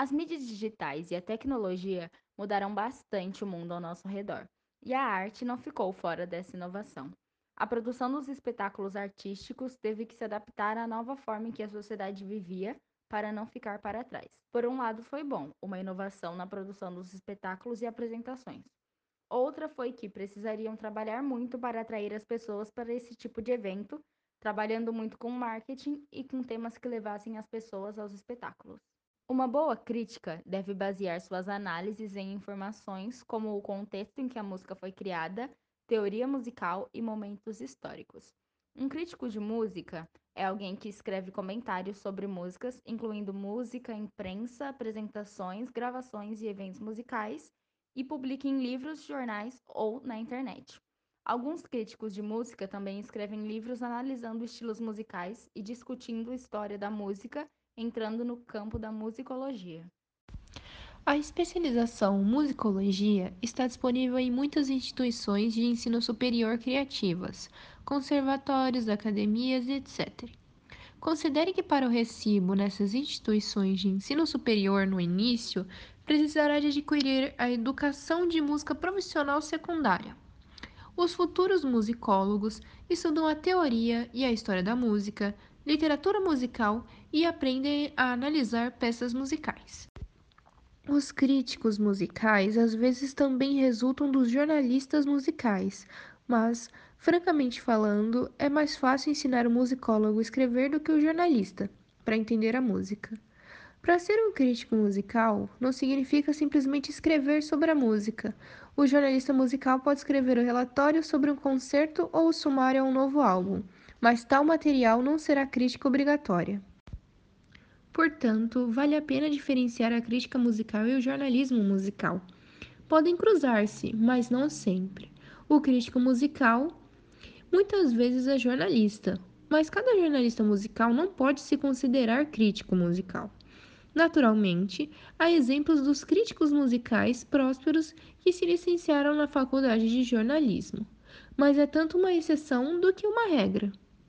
As mídias digitais e a tecnologia mudaram bastante o mundo ao nosso redor, e a arte não ficou fora dessa inovação. A produção dos espetáculos artísticos teve que se adaptar à nova forma em que a sociedade vivia para não ficar para trás. Por um lado, foi bom, uma inovação na produção dos espetáculos e apresentações. Outra foi que precisariam trabalhar muito para atrair as pessoas para esse tipo de evento, trabalhando muito com marketing e com temas que levassem as pessoas aos espetáculos. Uma boa crítica deve basear suas análises em informações como o contexto em que a música foi criada, teoria musical e momentos históricos. Um crítico de música é alguém que escreve comentários sobre músicas, incluindo música, imprensa, apresentações, gravações e eventos musicais, e publica em livros, jornais ou na internet. Alguns críticos de música também escrevem livros analisando estilos musicais e discutindo a história da música entrando no campo da musicologia. A especialização musicologia está disponível em muitas instituições de ensino superior criativas, conservatórios, academias, etc. Considere que para o recibo nessas instituições de ensino superior no início, precisará de adquirir a educação de música profissional secundária. Os futuros musicólogos estudam a teoria e a história da música, literatura musical e aprendem a analisar peças musicais. Os críticos musicais às vezes também resultam dos jornalistas musicais, mas, francamente falando, é mais fácil ensinar o musicólogo a escrever do que o jornalista, para entender a música. Para ser um crítico musical, não significa simplesmente escrever sobre a música. O jornalista musical pode escrever o relatório sobre um concerto ou o sumário a um novo álbum mas tal material não será crítica obrigatória. Portanto, vale a pena diferenciar a crítica musical e o jornalismo musical. Podem cruzar-se, mas não sempre. O crítico musical muitas vezes é jornalista, mas cada jornalista musical não pode se considerar crítico musical. Naturalmente, há exemplos dos críticos musicais prósperos que se licenciaram na faculdade de jornalismo, mas é tanto uma exceção do que uma regra.